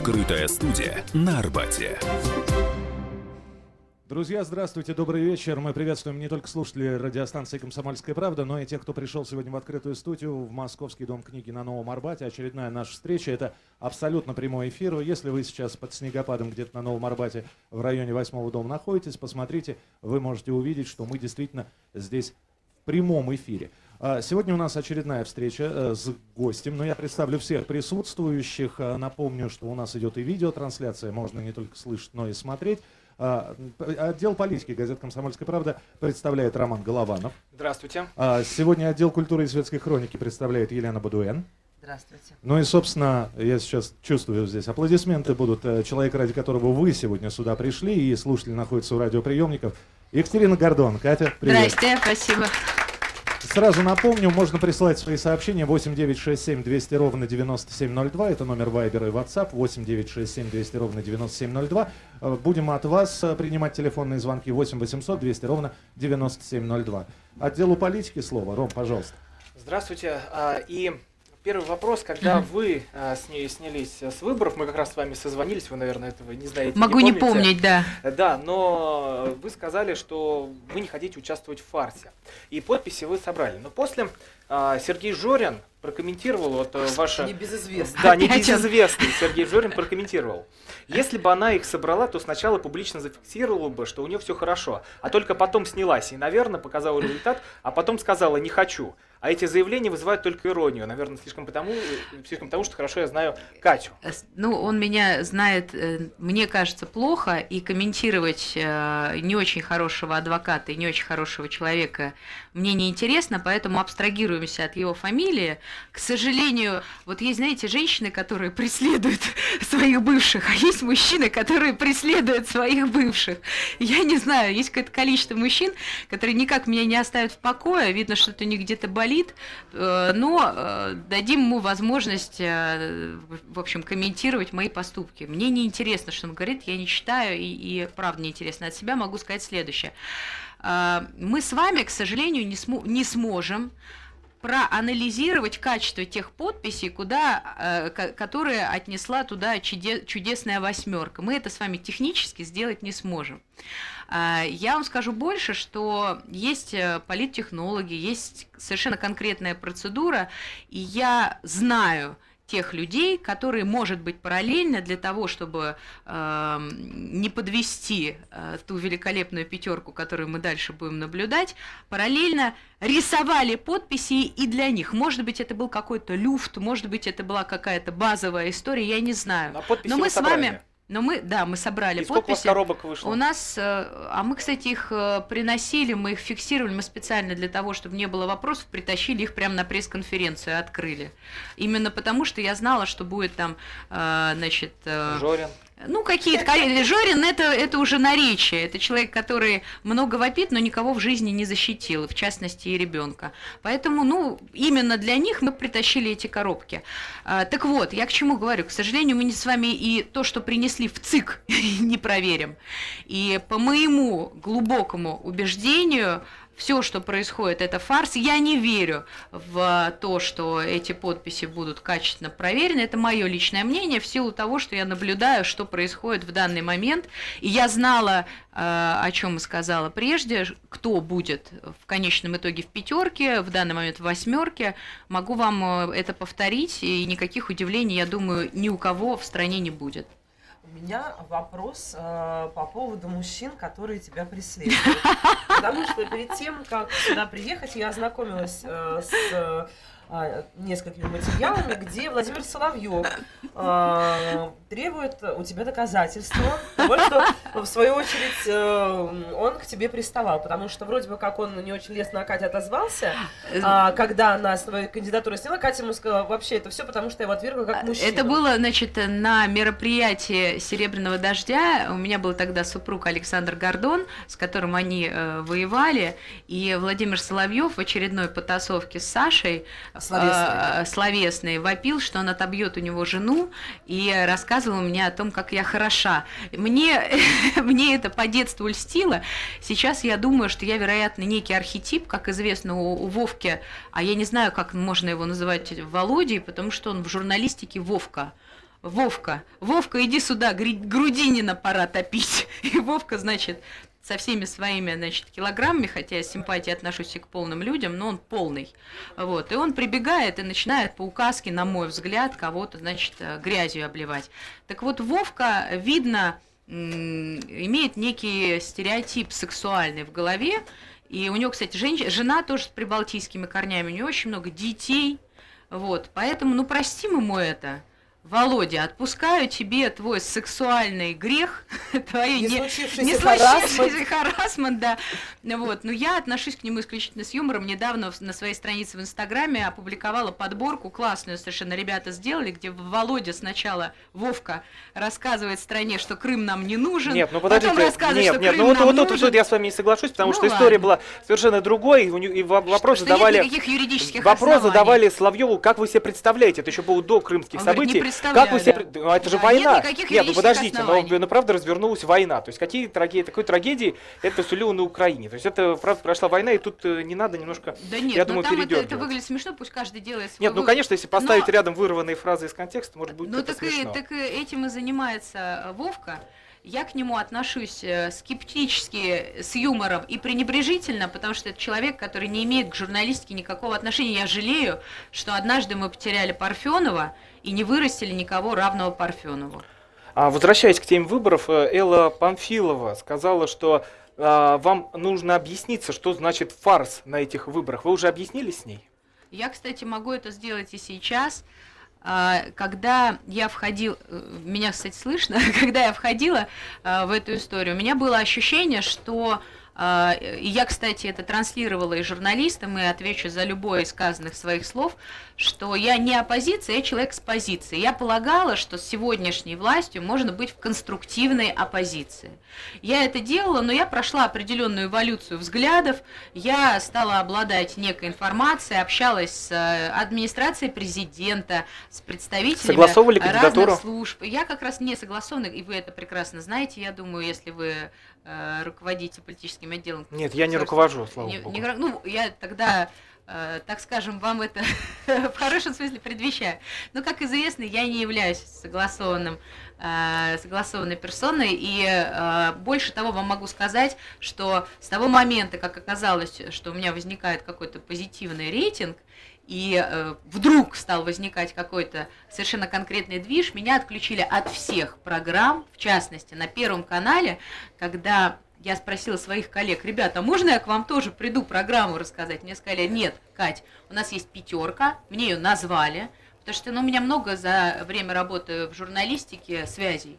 Открытая студия на Арбате. Друзья, здравствуйте, добрый вечер. Мы приветствуем не только слушателей радиостанции «Комсомольская правда», но и тех, кто пришел сегодня в открытую студию в Московский дом книги на Новом Арбате. Очередная наша встреча. Это абсолютно прямой эфир. Если вы сейчас под снегопадом где-то на Новом Арбате в районе восьмого дома находитесь, посмотрите, вы можете увидеть, что мы действительно здесь в прямом эфире. А, сегодня у нас очередная встреча э, с гостем, но я представлю всех присутствующих. А, напомню, что у нас идет и видеотрансляция, можно не только слышать, но и смотреть. А, отдел политики газет «Комсомольская правда» представляет Роман Голованов. Здравствуйте. Сегодня отдел культуры и светской хроники представляет Елена Бадуэн. Здравствуйте. Ну и, собственно, я сейчас чувствую здесь аплодисменты будут. Э, человек, ради которого вы сегодня сюда пришли, и слушатели находятся у радиоприемников. Екатерина Гордон. Катя, привет. Здрасте, спасибо. Сразу напомню, можно присылать свои сообщения 8967 200 ровно 9702. Это номер Viber и WhatsApp 8967 200 ровно 9702. Э, будем от вас э, принимать телефонные звонки 8 800 200 ровно 9702. Отделу политики слово. Ром, пожалуйста. Здравствуйте. А, и Первый вопрос, когда вы а, с ней снялись с выборов, мы как раз с вами созвонились, вы, наверное, этого не знаете. Могу не, не помнить, да. Да, но вы сказали, что вы не хотите участвовать в фарсе. И подписи вы собрали. Но после а, Сергей Жорин прокомментировал вот э, ваше... Небезызвестный. Да, небезызвестный Сергей Жорин прокомментировал. Если бы она их собрала, то сначала публично зафиксировала бы, что у нее все хорошо, а только потом снялась и, наверное, показала результат, а потом сказала «не хочу». А эти заявления вызывают только иронию. Наверное, слишком потому, слишком потому что хорошо я знаю Катю. Э, ну, он меня знает, э, мне кажется, плохо, и комментировать э, не очень хорошего адвоката и не очень хорошего человека мне не интересно, поэтому абстрагируемся от его фамилии. К сожалению, вот есть, знаете, женщины, которые преследуют своих бывших, а есть мужчины, которые преследуют своих бывших. Я не знаю, есть какое-то количество мужчин, которые никак меня не оставят в покое, видно, что это у них где-то болит, болит, э, но э, дадим ему возможность, э, в общем, комментировать мои поступки. Мне не интересно, что он говорит, я не читаю, и, и правда не интересно. От себя могу сказать следующее. Мы с вами, к сожалению, не, см не сможем проанализировать качество тех подписей, куда, которые отнесла туда чудесная восьмерка. Мы это с вами технически сделать не сможем. Э, я вам скажу больше, что есть э, политтехнологи, есть совершенно конкретная процедура, и я знаю, тех людей, которые, может быть, параллельно для того, чтобы э, не подвести э, ту великолепную пятерку, которую мы дальше будем наблюдать, параллельно рисовали подписи и для них. Может быть, это был какой-то люфт, может быть, это была какая-то базовая история, я не знаю. Но мы с вами но мы, да, мы собрали И сколько подписи. у вас коробок вышло? У нас, э, а мы, кстати, их э, приносили, мы их фиксировали, мы специально для того, чтобы не было вопросов, притащили их прямо на пресс-конференцию, открыли. Именно потому, что я знала, что будет там, э, значит... Жорин. Ну, какие-то... Жорин это, это уже наречие. Это человек, который много вопит, но никого в жизни не защитил, в частности и ребенка. Поэтому, ну, именно для них мы притащили эти коробки. А, так вот, я к чему говорю? К сожалению, мы не с вами и то, что принесли в ЦИК, не проверим. И по моему глубокому убеждению, все, что происходит, это фарс. Я не верю в то, что эти подписи будут качественно проверены. Это мое личное мнение в силу того, что я наблюдаю, что происходит в данный момент. И я знала, э, о чем сказала прежде, кто будет в конечном итоге в пятерке, в данный момент в восьмерке. Могу вам э, это повторить, и никаких удивлений, я думаю, ни у кого в стране не будет. У меня вопрос э, по поводу мужчин, которые тебя преследуют. Потому что перед тем, как сюда приехать, я ознакомилась э, с а, несколькими материалами, где Владимир Соловьев а, требует у тебя доказательства того, что в свою очередь э, он к тебе приставал, потому что вроде бы как он не очень лестно о Кате отозвался, а, когда она свою кандидатуру сняла, Катя ему сказала, вообще это все потому, что я его отвергла как мужчину. Это было, значит, на мероприятии «Серебряного дождя», у меня был тогда супруг Александр Гордон, с которым они э, воевали, и Владимир Соловьев в очередной потасовке с Сашей словесный. Э, словесный, вопил, что он отобьет у него жену, и рассказывал мне о том, как я хороша. Мне, мне это по детству льстило. Сейчас я думаю, что я, вероятно, некий архетип, как известно у, у Вовки, а я не знаю, как можно его называть Володей, потому что он в журналистике Вовка. Вовка, Вовка, иди сюда, Грудинина пора топить. И Вовка, значит, со всеми своими, значит, килограммами, хотя я с симпатией отношусь и к полным людям, но он полный. Вот, и он прибегает и начинает по указке, на мой взгляд, кого-то, значит, э, грязью обливать. Так вот, Вовка, видно, имеет некий стереотип сексуальный в голове, и у него, кстати, женщ- жена тоже с прибалтийскими корнями, у него очень много детей, вот, поэтому, ну, простим ему это. Володя, отпускаю тебе твой сексуальный грех, твои Не не, случившийся не случившийся харассмент, да. Вот. Но я отношусь к нему исключительно с юмором. Недавно на своей странице в Инстаграме опубликовала подборку, классную совершенно ребята сделали, где Володя сначала, Вовка, рассказывает стране, что Крым нам не нужен. Нет, ну потом подождите. рассказывает, Нет, что нет, Крым ну вот, нам вот тут нужен. вот я с вами не соглашусь, потому Ну что история ладно. была совершенно другой, и, и во- вопрос Что задавали... нет никаких юридических Вопрос оснований. задавали Соловьеву, как вы себе представляете, это еще было до крымских Он говорит, событий. не представляю, как вы себе, ну, это же Да, война. нет никаких ну юридических подождите, но, оснований. ну, правда развернулась война. То есть какие трагедии, такой трагедии это сулило на Украине. То есть это правда прошла война, и тут э, не надо немножко. Да нет, я ну думаю, там это, это выглядит смешно, пусть каждый делает свой Нет, ну конечно, если поставить Но- рядом вырванные фразы из контекста, может быть, Ну это так и, смешно. так и этим и занимается э, Вовка. Я к нему отношусь э, скептически, с юмором и пренебрежительно, потому что это человек, который не имеет к журналистике никакого отношения. Я жалею, что однажды мы потеряли Парфенова и не вырастили никого равного Парфенову. А, возвращаясь к теме выборов, э, Элла Памфилова сказала, что а, вам нужно объясниться, что значит фарс на этих выборах. Вы уже объяснили с ней? Я, кстати, могу это сделать и сейчас. А, Когда я входил, э, меня, кстати, слышно, когда я входила а, в эту историю, у меня было ощущение, что а, и я, кстати, это транслировала и журналистам, и отвечу за любое из сказанных своих слов, что я не оппозиция, я человек с позиции. Я полагала, что с сегодняшней властью можно быть в конструктивной оппозиции. Я это делала, но я прошла определенную эволюцию взглядов, я стала обладать некой информацией, общалась с э, администрацией президента, с представителями Согласовывали разных кандидатуру? служб. Я как раз не согласована, и вы это прекрасно знаете, я думаю, если вы э, руководите политическим отделом. Нет, я не руковожу, слава не- богу. не ну, я тогда, так скажем, вам это в хорошем смысле предвещаю. Но, как известно, я не являюсь согласованным, э, согласованной персоной, и э, больше того вам могу сказать, что с того момента, как оказалось, что у меня возникает какой-то позитивный рейтинг, и э, вдруг стал возникать какой-то совершенно конкретный движ, меня отключили от всех программ, в частности, на Первом канале, когда я спросила своих коллег, ребята, а можно я к вам тоже приду программу рассказать? Мне сказали, нет, Кать, у нас есть пятерка, мне ее назвали, потому что ну, у меня много за время работы в журналистике связей.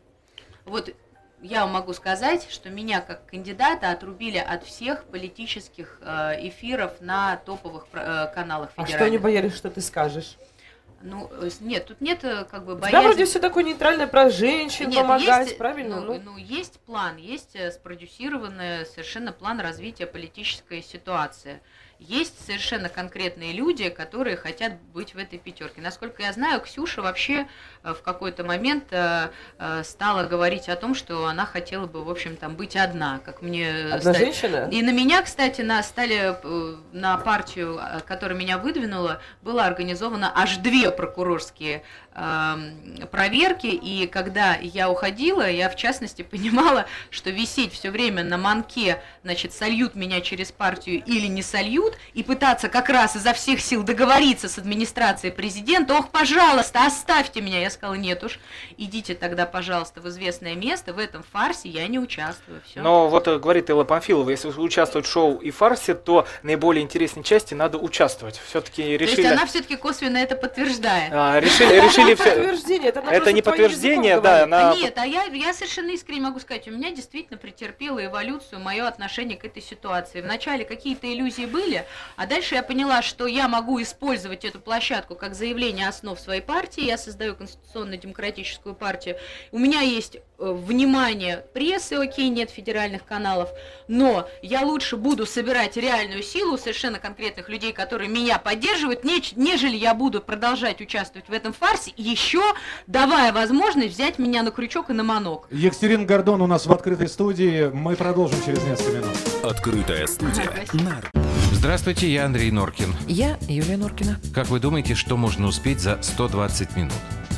Вот я вам могу сказать, что меня как кандидата отрубили от всех политических э, эфиров на топовых э, каналах А федеральных. что они боялись, что ты скажешь? Ну, э, нет, тут нет э, как бы боязни. вроде все такое нейтральное про женщин, Нет, помогать, есть, правильно? Ну, Ну, ну, есть план, есть э, спродюсированный совершенно план развития политической ситуации. Есть совершенно конкретные люди, которые хотят быть в этой пятерке. Насколько я знаю, Ксюша вообще э, в какой-то момент э, э, стала говорить о том, что она хотела бы, в общем, там быть одна, как мне одна стали- женщина? и на меня, кстати, на стали на партию, которая меня выдвинула, было организовано аж две прокурорские эм, проверки. И когда я уходила, я в частности понимала, что висеть все время на манке, значит, сольют меня через партию или не сольют, и пытаться как раз изо всех сил договориться с администрацией президента, ох, пожалуйста, оставьте меня. Я сказала, нет уж, идите тогда, пожалуйста, в известное место, в этом фарсе я не участвую. Все. Но вот э, говорит Элла Памфилова, если участвовать в шоу и фарсе, то наиболее интересной части надо участвовать. Все-таки То есть решили... она все-таки косвенно это подтверждает. а, решили, решили все. подтверждение, это, Это не подтверждение, да, она- А нет, а я, я совершенно искренне могу сказать, у меня действительно претерпело эволюцию мое отношение к этой ситуации. Вначале какие-то иллюзии были, а дальше я поняла, что я могу использовать эту площадку как заявление основ своей партии. Я создаю конституционно-демократическую партию. У меня есть э, внимание прессы, окей, нет федеральных каналов, но я лучше буду собирать реальную силу совершенно конкретных людей, которые меня поддерживают, неч- нежели я буду продолжать участвовать в этом фарсе, еще давая возможность взять меня на крючок и на манок. Екатерина Гордон у нас в открытой студии. Мы продолжим через несколько минут. Открытая студия Спасибо. Здравствуйте, я Андрей Норкин. Я Юлия Норкина. Как вы думаете, что можно успеть за 120 минут?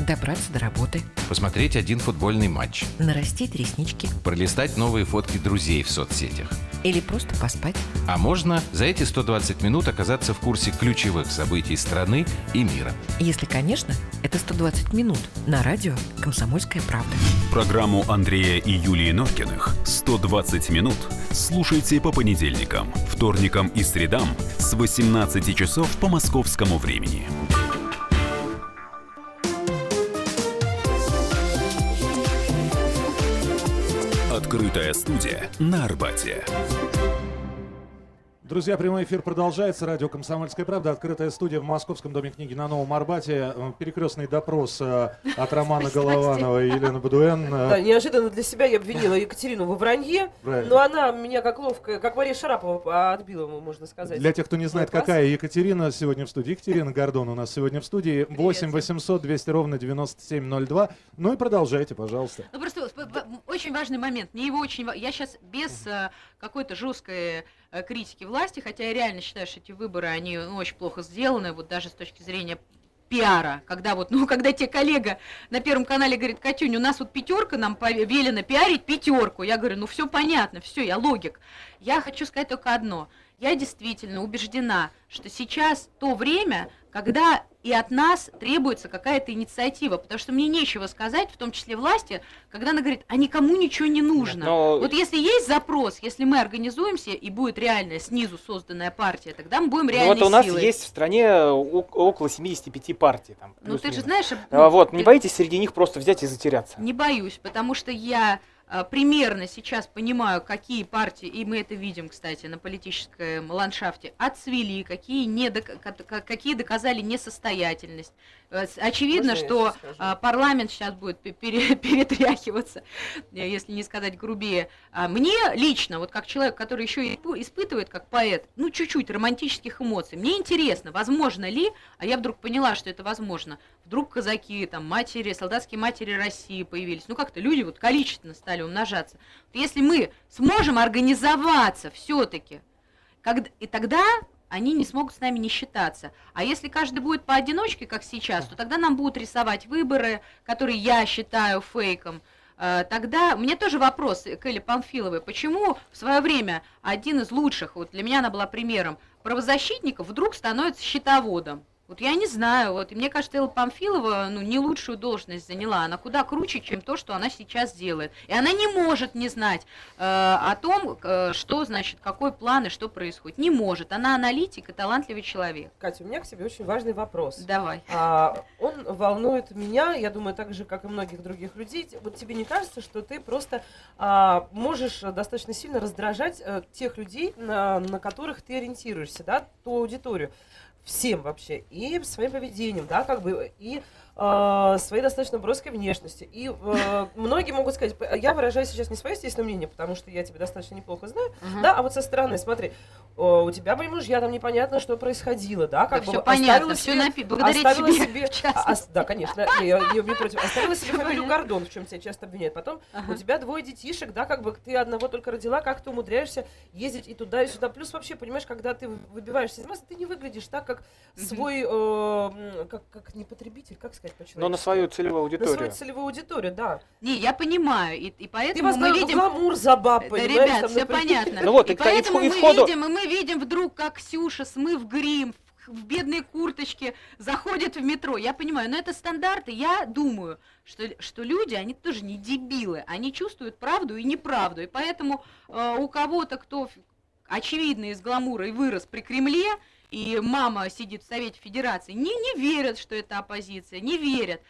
Добраться до работы. Посмотреть один футбольный матч. Нарастить реснички. Пролистать новые фотки друзей в соцсетях. Или просто поспать. А можно за эти 120 минут оказаться в курсе ключевых событий страны и мира. Если, конечно, это 120 минут на радио «Комсомольская правда». Программу Андрея и Юлии Норкиных «120 минут» слушайте по понедельникам, вторникам и средам с 18 часов по московскому времени. Открытая студия на Арбате. Друзья, прямой эфир продолжается. Радио «Комсомольская правда». Открытая студия в Московском доме книги на Новом Арбате. Перекрестный допрос э, от Романа Голованова и Елены Бадуэн. Э, Да, неожиданно для себя я обвинила Екатерину во вранье, Правильно. но она меня как ловко, как Мария Шарапова отбила, можно сказать. Для тех, кто не знает, какая Екатерина сегодня в студии. Екатерина Гордон у нас сегодня в студии. 8 800 200 ровно 9702. Ну и продолжайте, пожалуйста. Ну просто очень важный момент. Мне его очень. Я сейчас без э, какой-то жесткой критики власти, хотя я реально считаю, что эти выборы они ну, очень плохо сделаны, вот даже с точки зрения пиара, когда вот, ну, когда тебе коллега на Первом канале говорит, Катюнь, у нас вот пятерка, нам велено пиарить пятерку. Я говорю, ну, все понятно, все, я логик. Я хочу сказать только одно. Я действительно убеждена, что сейчас то время, когда и от нас требуется какая-то инициатива, потому что мне нечего сказать, в том числе власти, когда она говорит, а никому ничего не нужно. но- Вот если есть запрос, если мы организуемся и будет реальная снизу созданная партия, тогда мы будем Ну реальной вот у нас силой. есть в стране около 75 партий. Там, Ну ты же знаешь, А, вот, не ты- боитесь среди них просто взять и затеряться? Не боюсь, потому что я примерно сейчас понимаю, какие партии, и мы это видим, кстати, на политическом ландшафте, отцвели, какие, не какие доказали несостоятельность. Э, Очевидно, Можно что а, парламент сейчас будет пе- пере- перетряхиваться, э, если не сказать грубее. А Мне лично, вот как человек, который еще и испытывает, как поэт, ну, чуть-чуть романтических эмоций, мне интересно, возможно ли, а я вдруг поняла, что это возможно, вдруг казаки, там, матери, солдатские матери России появились, ну, как-то люди вот количественно стали умножаться. Вот Если мы сможем организоваться все-таки, и тогда они не смогут с нами не считаться. А если каждый будет поодиночке, как сейчас, то тогда нам будут рисовать выборы, которые я считаю фейком. Э, Тогда мне тоже вопрос к Элле Памфиловой. Почему в свое время один из лучших, вот для меня она была примером, правозащитников вдруг становится счетоводом? Вот я не знаю, вот и мне кажется, Элла Памфилова ну, не лучшую должность заняла, она куда круче, чем то, что она сейчас делает. И она не может не знать э, о том, э, что значит, какой план и что происходит. Не может. Она аналитик и талантливый человек. Катя, у меня к тебе очень важный вопрос. Давай. А, он волнует меня, я думаю, так же, как и многих других людей. Вот тебе не кажется, что ты просто а, можешь достаточно сильно раздражать а, тех людей, на, на которых ты ориентируешься, да, ту аудиторию? Всем вообще. И своим поведением, да, как бы, и а, своей достаточно броской внешностью. И а, многие могут сказать, я выражаю сейчас не свое естественное мнение, потому что я тебя достаточно неплохо знаю, да, а вот со стороны, смотри, о, у тебя были мужья, там непонятно, что происходило, да, как Да бы всё понятно, себе- напи- благодаря оставила тебе, себе, а, ос- да, конечно, я, я не против, оставила себе фамилию. Гордон, в чем тебя часто обвиняют. Потом Ага. у тебя двое детишек, да, как бы ты одного только родила, как ты умудряешься ездить и туда, и сюда. Плюс вообще, понимаешь, когда ты выбиваешься из массы, ты не выглядишь так, как свой, э, как, как не потребитель, как сказать по Но на свою целевую на свою аудиторию. целевую аудиторию, да. Не, я понимаю, и, и Ты поэтому мы возглавил видим... гламур за баб, Да, ребят, там, все например. понятно. Ну вот, и и и поэтому вхо- и мы входу- видим, и мы видим вдруг, как Ксюша, смыв грим, в- в бедной курточке, заходит в метро. Я понимаю, но это стандарты. Я думаю, что, что люди, они тоже не дебилы. Они чувствуют правду и неправду. И поэтому э, у кого-то, кто очевидно из гламура и вырос при Кремле, и мама сидит в Совете Федерации, не, не верят, что это оппозиция, не верят.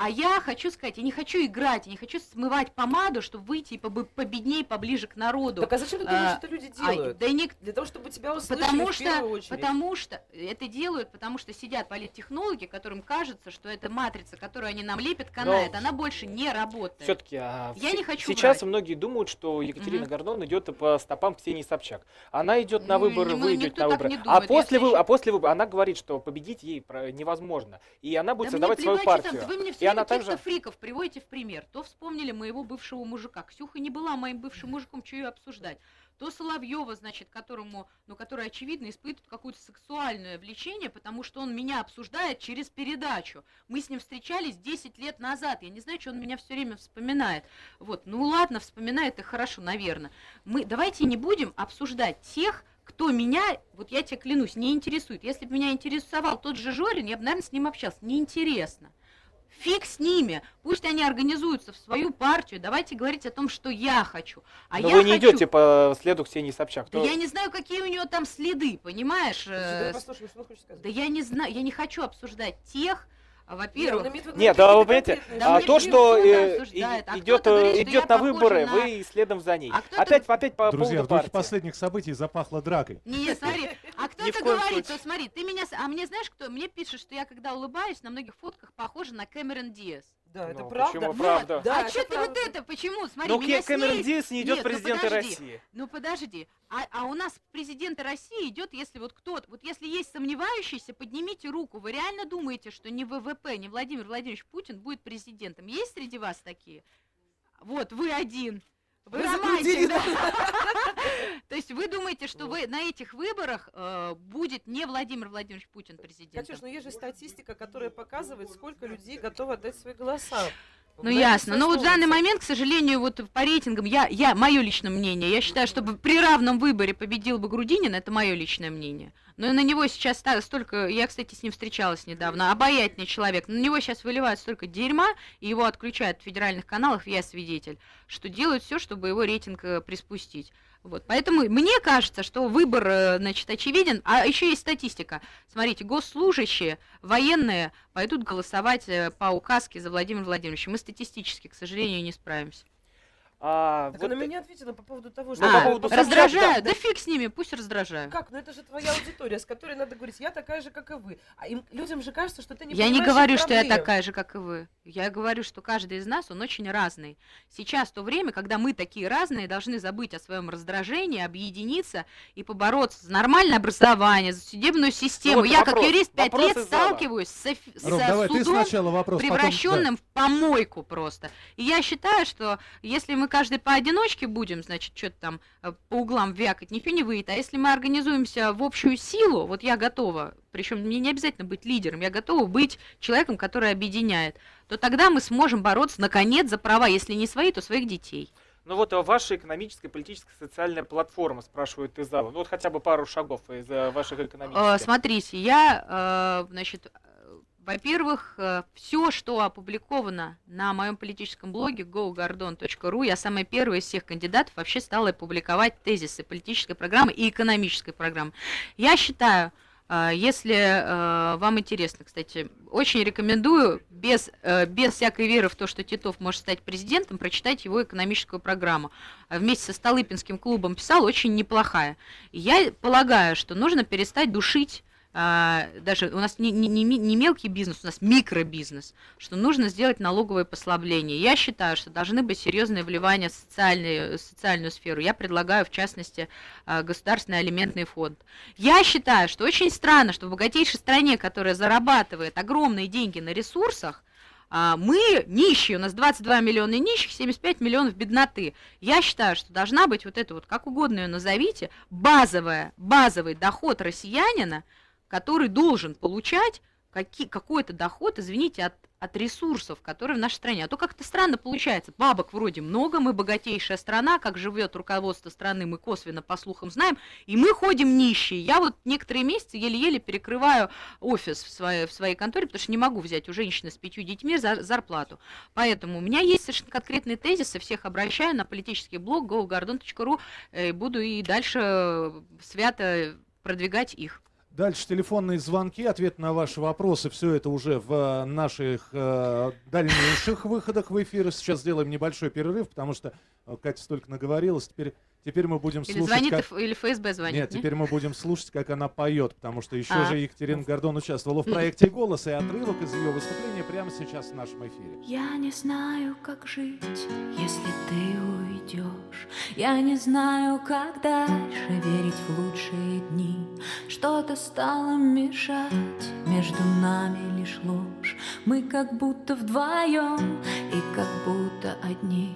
А я хочу сказать, я не хочу играть, я не хочу смывать помаду, чтобы выйти и побы- победней, поближе к народу. Так а зачем ты думаешь, А, что люди А, делают? да и не- Для того, чтобы тебя услышали Потому в что, очередь. потому что это делают, потому что сидят политтехнологи, которым кажется, что эта матрица, которую они нам лепят, канает, она больше не работает. Все-таки Я не хочу сейчас врать. многие думают, что Екатерина Мгм. Гордон идет по стопам Ксении Собчак. Она идет на Ну, выборы, не- вы ну, идете на выборы. а думает, я после вы, а после выборов она говорит, что победить ей невозможно. И она будет Да создавать свою плевать, партию. там, Вы мне все она также фриков приводите в пример. То вспомнили моего бывшего мужика. Ксюха не была моим бывшим мужиком, что ее обсуждать. то Соловьева, значит, которому, ну, который, очевидно, испытывает какое-то сексуальное влечение, потому что он меня обсуждает через передачу. Мы с ним встречались 10 лет назад. Я не знаю, что он меня все время вспоминает. Вот, ну ладно, вспоминает и хорошо, наверное. Мы давайте не будем обсуждать тех, кто меня, вот я тебе клянусь, не интересует. Если бы меня интересовал тот же Жорин, я бы, наверное, с ним общался. Неинтересно. Фиг с ними, пусть они организуются в свою партию, давайте говорить о том, что я хочу. А Но я вы не хочу... идете по следу Ксении Собчак. Да То- я не знаю, какие у нее там следы, понимаешь? Э, послушаем, что он хочет сказать. Да я не знаю, я не хочу обсуждать тех, во-первых, имеет в виду Нет, да вы понимаете, Да а, то, что э, а идет, говорит, что идет на выборы, на- вы следом за ней. А Опять, опять по Друзья, поводу в духе партии. последних событий запахло дракой. Не, смотри, а кто-то говорит, что смотри, ты меня, а мне знаешь, кто, мне пишет, что я когда улыбаюсь, на многих фотках похожа на Кэмерон Диас. Да, это Ну, правда. почему Вот, правда? Да, а это что ты вот правда. это, почему? Смотри, Но меня Кэмерон с ней- Диас не идет Нет, ну подожди. России. Ну подожди, а, а у нас президенты России идет, если вот кто-то, вот если есть сомневающийся, поднимите руку. Вы реально думаете, что не ВВП, не Владимир Владимирович Путин будет президентом? Есть среди вас такие? Вот, вы один. Вы Вы романтик, да? То есть вы думаете, что вы на этих выборах э, будет не Владимир Владимирович Путин президентом? Катюш, ну есть же статистика, которая показывает, сколько людей готовы отдать свои голоса. Ну ясно. Но вот в данный момент, к сожалению, вот по рейтингам, я, я, мое личное мнение, я считаю, что бы при равном выборе победил бы Грудинин, это мое личное мнение. Но на него сейчас столько, я, кстати, с ним встречалась недавно, обаятельный человек, на него сейчас выливают столько дерьма, и его отключают в федеральных каналах, я свидетель, что делают все, чтобы его рейтинг э, приспустить. Вот, поэтому мне кажется, что выбор, э, значит, очевиден. А еще есть статистика. Смотрите, госслужащие, военные пойдут голосовать э, по указке за Владимира Владимировича. Мы статистически, к сожалению, не справимся. А, Так вот, она меня ответила по поводу того, что... Ну, по А, поводу Собчак, раздражают? да. Да фиг с ними, пусть раздражают. Как? Ну это же твоя аудитория, с которой надо говорить, я такая же, как и вы. А им, людям же кажется, что ты не я не говорю, что я такая же, как и вы. Я говорю, что каждый из нас, он очень разный. Сейчас то время, когда мы такие разные, должны забыть о своем раздражении, объединиться и побороться за нормальное образование, за судебную систему. вот я, как вопрос- юрист, пять лет зала. сталкиваюсь с, Ром, со давай ты судом, сначала вопрос, потом- да. превращенным в помойку просто. И я считаю, что если мы каждый поодиночке будем, значит, что-то там э, по углам вякать, ничего не выйдет. А если мы организуемся в общую силу, вот я готова, причем мне не обязательно быть лидером, я готова быть человеком, который объединяет, то тогда мы сможем бороться, наконец, за права, если не свои, то своих детей. Ну вот а ваша экономическая, политическая, социальная платформа, спрашивают из зала. Ну вот хотя бы пару шагов из э, ваших Э, экономических. Смотрите, я, значит, во-первых, все, что опубликовано на моем политическом блоге gogardon.ru, я самая первая из всех кандидатов вообще стала публиковать тезисы политической программы и экономической программы. Я считаю, э, если э, вам интересно, кстати, очень рекомендую без, э, без всякой веры в то, что Титов может стать президентом, прочитать его экономическую программу. А Вместе со Столыпинским клубом писал, очень неплохая. Я полагаю, что нужно перестать душить даже у нас не, не, не мелкий бизнес, у нас микробизнес, что нужно сделать налоговое послабление. Я считаю, что должны быть серьезные вливания в социальные, социальную сферу. Я предлагаю, в частности, а, государственный алиментный фонд. Я считаю, что очень странно, что в богатейшей стране, которая зарабатывает огромные деньги на ресурсах, а, мы нищие, у нас 22 миллиона нищих, 75 миллионов бедноты. Я считаю, что должна быть вот это вот, как угодно ее назовите, базовая, базовый доход россиянина, который должен получать какой-то доход, извините, от, от ресурсов, которые в нашей стране. А то как-то странно получается. Бабок вроде много, мы богатейшая страна, как живет руководство страны, мы косвенно по слухам знаем, и мы ходим нищие. Я вот некоторые месяцы еле-еле перекрываю офис в своей, в своей конторе, потому что не могу взять у женщины с пятью детьми за, зарплату. Поэтому у меня есть совершенно конкретные тезисы, всех обращаю на политический блог gogardon.ru э, буду и дальше свято продвигать их. Дальше телефонные звонки, ответ на ваши вопросы. Все это уже в э, наших э, дальнейших выходах в эфир. Сейчас сделаем небольшой перерыв, потому что э, Катя столько наговорилась. Теперь, теперь мы будем Или слушать, звонит, как... Или ФСБ звонит. Нет, не? теперь мы будем слушать, как она поет, потому что еще А. же Екатерина Гордон участвовала в проекте «Голос», и отрывок из ее выступления прямо сейчас в нашем эфире. Я не знаю, как жить, если ты уйдешь. Я не знаю, как дальше верить в лучшие дни. Что-то стало мешать, между нами лишь ложь. Мы как будто вдвоем и как будто одни.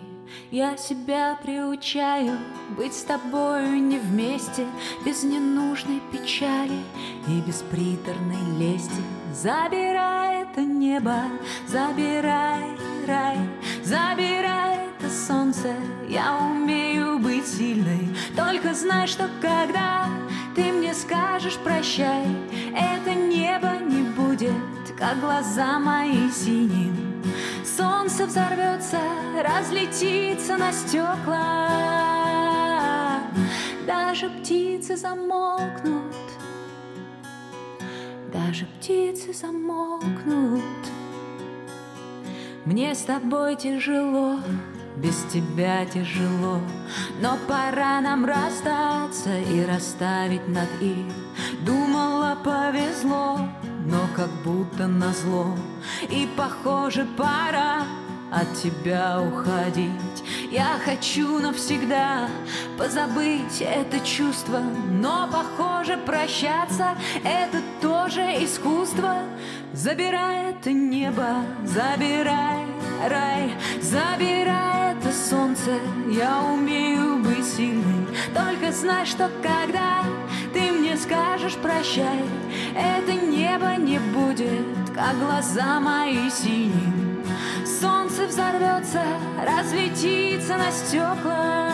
Я себя приучаю быть с тобою не вместе, без ненужной печали и без приторной лести. Забирай это небо, забирай рай, забирай это солнце. Я умею быть сильной, только знай, что когда ты мне скажешь прощай, это небо не будет, как глаза мои синим. Солнце взорвется, разлетится на стекла, даже птицы замолкнут, даже птицы замолкнут. Мне с тобой тяжело, без тебя тяжело, но пора нам расстаться и расставить над «и». Думала, повезло, но как будто назло, и похоже, пора от тебя уходить. Я хочу навсегда позабыть это чувство, но похоже прощаться это тоже искусство. Забирай это небо, забирай рай, забирай это солнце. Я умею быть сильной, только знай, что когда ты мне скажешь прощай, это небо не будет, как глаза мои синим. Солнце взорвется, разлетится на стекла,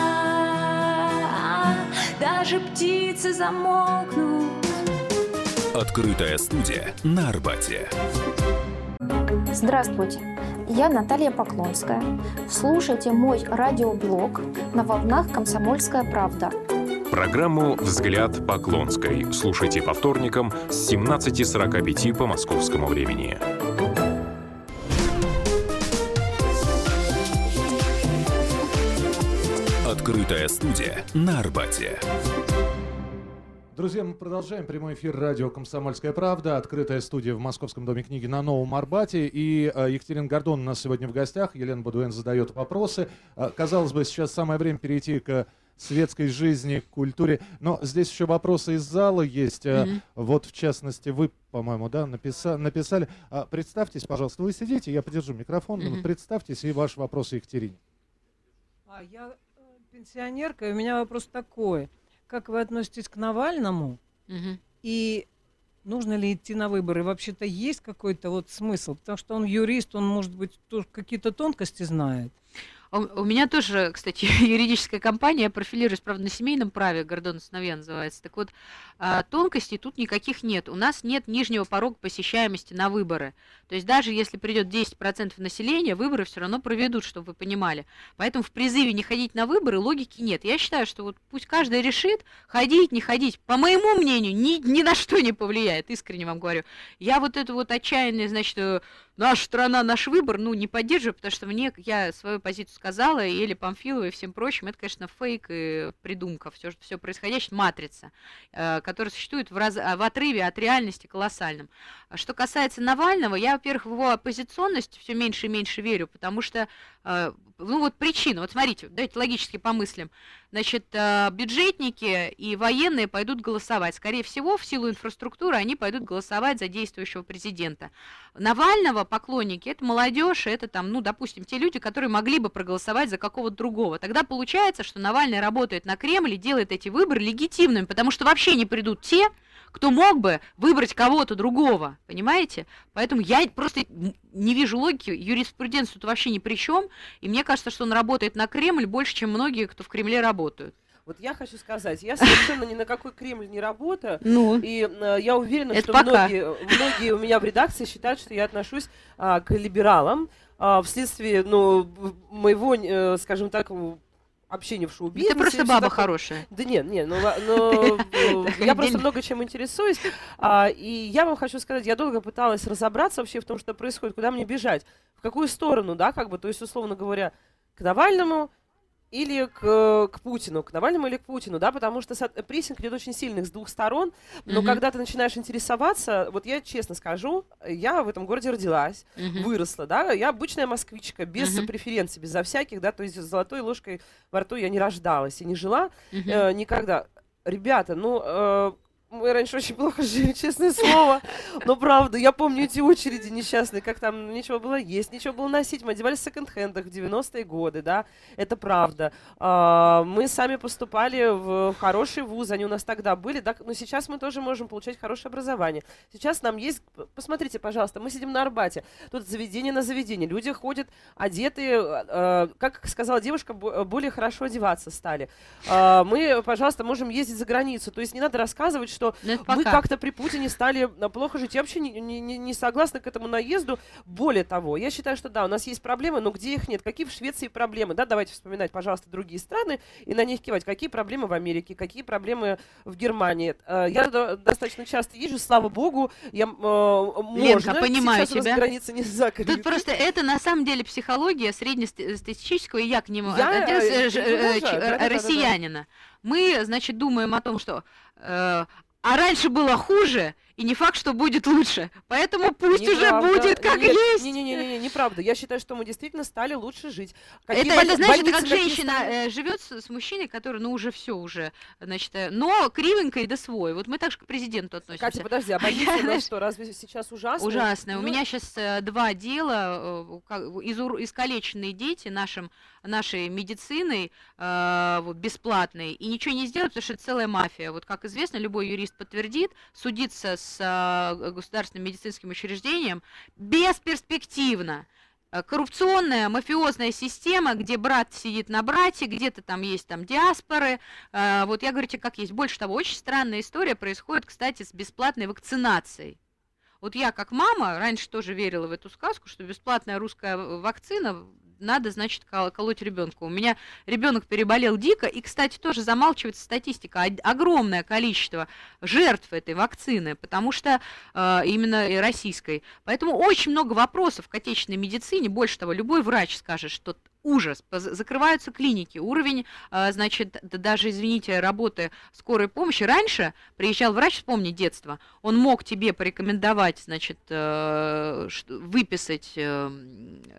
даже птицы замолкнут. Открытая студия на Арбате. Здравствуйте, я Наталья Поклонская. Слушайте мой радиоблог на волнах «Комсомольская правда». Программу «Взгляд Поклонской» слушайте по вторникам с 17.45 по московскому времени. Открытая студия на Арбате. Друзья, мы продолжаем прямой эфир радио «Комсомольская правда». Открытая студия в Московском доме книги на Новом Арбате. И э, Екатерина Гордон у нас сегодня в гостях. Елена Бадуэн задает вопросы. Э, казалось бы, сейчас самое время перейти к светской жизни, к культуре. Но здесь еще вопросы из зала есть. Mm-hmm. Вот, в частности, вы, по-моему, да, написа- написали. А, представьтесь, пожалуйста, вы сидите, я подержу микрофон. Mm-hmm. Представьтесь и ваш вопрос Екатерине. А, я э, пенсионерка, и у меня вопрос такой – как вы относитесь к Навальному? Угу. И нужно ли идти на выборы? Вообще-то есть какой-то вот смысл? Потому что он юрист, он, может быть, тоже какие-то тонкости знает. У меня тоже, кстати, юридическая компания, я профилируюсь, правда, на семейном праве, Гордон сыновья называется. Так вот, а, тонкостей тут никаких нет. У нас нет нижнего порога посещаемости на выборы. То есть даже если придет 10% населения, выборы все равно проведут, чтобы вы понимали. Поэтому в призыве не ходить на выборы логики нет. Я считаю, что вот пусть каждый решит, ходить, не ходить. По моему мнению, ни, ни на что не повлияет, искренне вам говорю. Я вот это вот отчаянное, значит, э, наша страна, наш выбор, ну, не поддерживаю, потому что мне, я свою позицию сказала, и Еле Памфилова и всем прочим, это, конечно, фейк и придумка, все, все происходящее, матрица, э, которая существует в, раз, в отрыве от реальности колоссальном. Что касается Навального, я, во-первых, в его оппозиционность все меньше и меньше верю, потому что ну вот причина, вот смотрите, давайте логически помыслим. Значит, э, бюджетники и военные пойдут голосовать. Скорее всего, в силу инфраструктуры они пойдут голосовать за действующего президента. Навального поклонники – это молодежь, это там, ну, допустим, те люди, которые могли бы проголосовать за какого-то другого. Тогда получается, что Навальный работает на Кремль и делает эти выборы легитимными, потому что вообще не придут те, кто мог бы выбрать кого-то другого, понимаете? Поэтому я просто не вижу логики, юриспруденция тут вообще ни при чем, и мне кажется, что он работает на Кремль больше, чем многие, кто в Кремле работают. Вот я хочу сказать, я совершенно ни на какой Кремль не работаю, ну, и э, я уверена, что пока. многие, многие у меня в редакции считают, что я отношусь а, к либералам а, вследствие ну, моего, э, скажем так, общение в шоу-бизнесе. Ты просто баба такое. хорошая. Да нет, нет, ну, ну я просто много чем интересуюсь. А, и я вам хочу сказать, я долго пыталась разобраться вообще в том, что происходит, куда мне бежать, в какую сторону, да, как бы, то есть, условно говоря, к Навальному, или к, к Путину, к Навальному или к Путину, да, потому что прессинг идет очень сильных с двух сторон, но mm-hmm. когда ты начинаешь интересоваться, вот я честно скажу, я в этом городе родилась, mm-hmm. выросла, да, я обычная москвичка, без mm-hmm. преференций, без всяких, да, то есть с золотой ложкой во рту я не рождалась и не жила mm-hmm. э, никогда. Ребята, ну, э, мы раньше очень плохо жили, честное слово. Но правда, я помню эти очереди несчастные, как там ничего было есть, ничего было носить. Мы одевались в секонд-хендах в 90-е годы, да, это правда. А, мы сами поступали в хорошие вузы, они у нас тогда были, да, но сейчас мы тоже можем получать хорошее образование. Сейчас нам есть, посмотрите, пожалуйста, мы сидим на Арбате, тут заведение на заведение, люди ходят одетые, э, как сказала девушка, более хорошо одеваться стали. Мы, пожалуйста, можем ездить за границу, то есть не надо рассказывать, что мы как-то при Путине стали а, плохо жить. Я вообще не, не, не согласна к этому наезду. Более того, я считаю, что да, у нас есть проблемы, но где их нет? Какие в Швеции проблемы? Да, давайте вспоминать, пожалуйста, другие страны и на них кивать. Какие проблемы в Америке, какие проблемы в Германии? А, я достаточно часто езжу, слава богу, я Ленка, можно. понимаю Сейчас тебя. границы не закрыты. Тут просто это на самом деле психология среднестатистического, и я к нему я, э, э, э, россиянина. Мы, значит, думаем о том, что э, а раньше было хуже, и не факт, что будет лучше. Поэтому пусть неправда. уже будет как Нет, есть. Не-не-не, неправда. Я считаю, что мы действительно стали лучше жить. Какие это, это значит, как женщина э, живет с, с мужчиной, который, ну, уже все уже, значит, э, но кривенько и до свой. Вот мы так же к президенту относимся. Катя, подожди, а больница у нас что, разве сейчас ужасно? Ужасно. Ну... У меня сейчас э, два дела, э, из, искалеченные дети нашим, нашей медициной, э, вот, бесплатной, и ничего не сделать, потому что это целая мафия. Вот, как известно, любой юрист подтвердит, судиться с э, государственным медицинским учреждением бесперспективно э, коррупционная мафиозная система, где брат сидит на брате, где-то там есть там диаспоры. Э, вот я говорю тебе, как есть. Больше того, очень странная история происходит, кстати, с бесплатной вакцинацией. Вот я как мама раньше тоже верила в эту сказку, что бесплатная русская вакцина надо, значит, колоть ребенка. У меня ребенок переболел дико, и, кстати, тоже замалчивается статистика. Огромное количество жертв этой вакцины, потому что э, именно российской. Поэтому очень много вопросов к отечественной медицине. Больше того, любой врач скажет, что ужас. Закрываются клиники. Уровень, а, значит, даже, извините, работы скорой помощи. Раньше приезжал врач, вспомни детство, он мог тебе порекомендовать, значит, э, выписать э,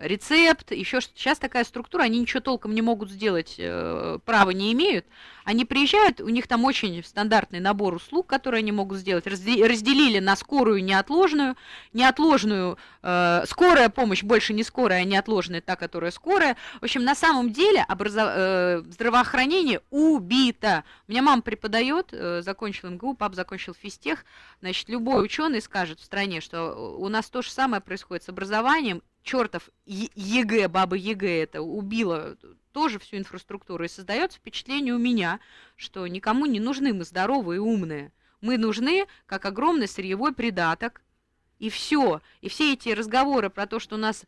рецепт, еще что Сейчас такая структура, они ничего толком не могут сделать, э, права не имеют. Они приезжают, у них там очень стандартный набор услуг, которые они могут сделать. Разделили на скорую неотложную. Неотложную, скорая помощь больше не скорая, а неотложная та, которая скорая. В общем, на самом деле образов... э, здравоохранение убито. У меня мама преподает, э, закончил МГУ, пап закончил физтех. Значит, любой ученый скажет в стране, что у нас то же самое происходит с образованием. Чертов ЕГЭ, баба ЕГЭ это убила тоже всю инфраструктуру. И создается впечатление у меня, что никому не нужны мы здоровые и умные. Мы нужны как огромный сырьевой придаток. И все. И все эти разговоры про то, что у нас...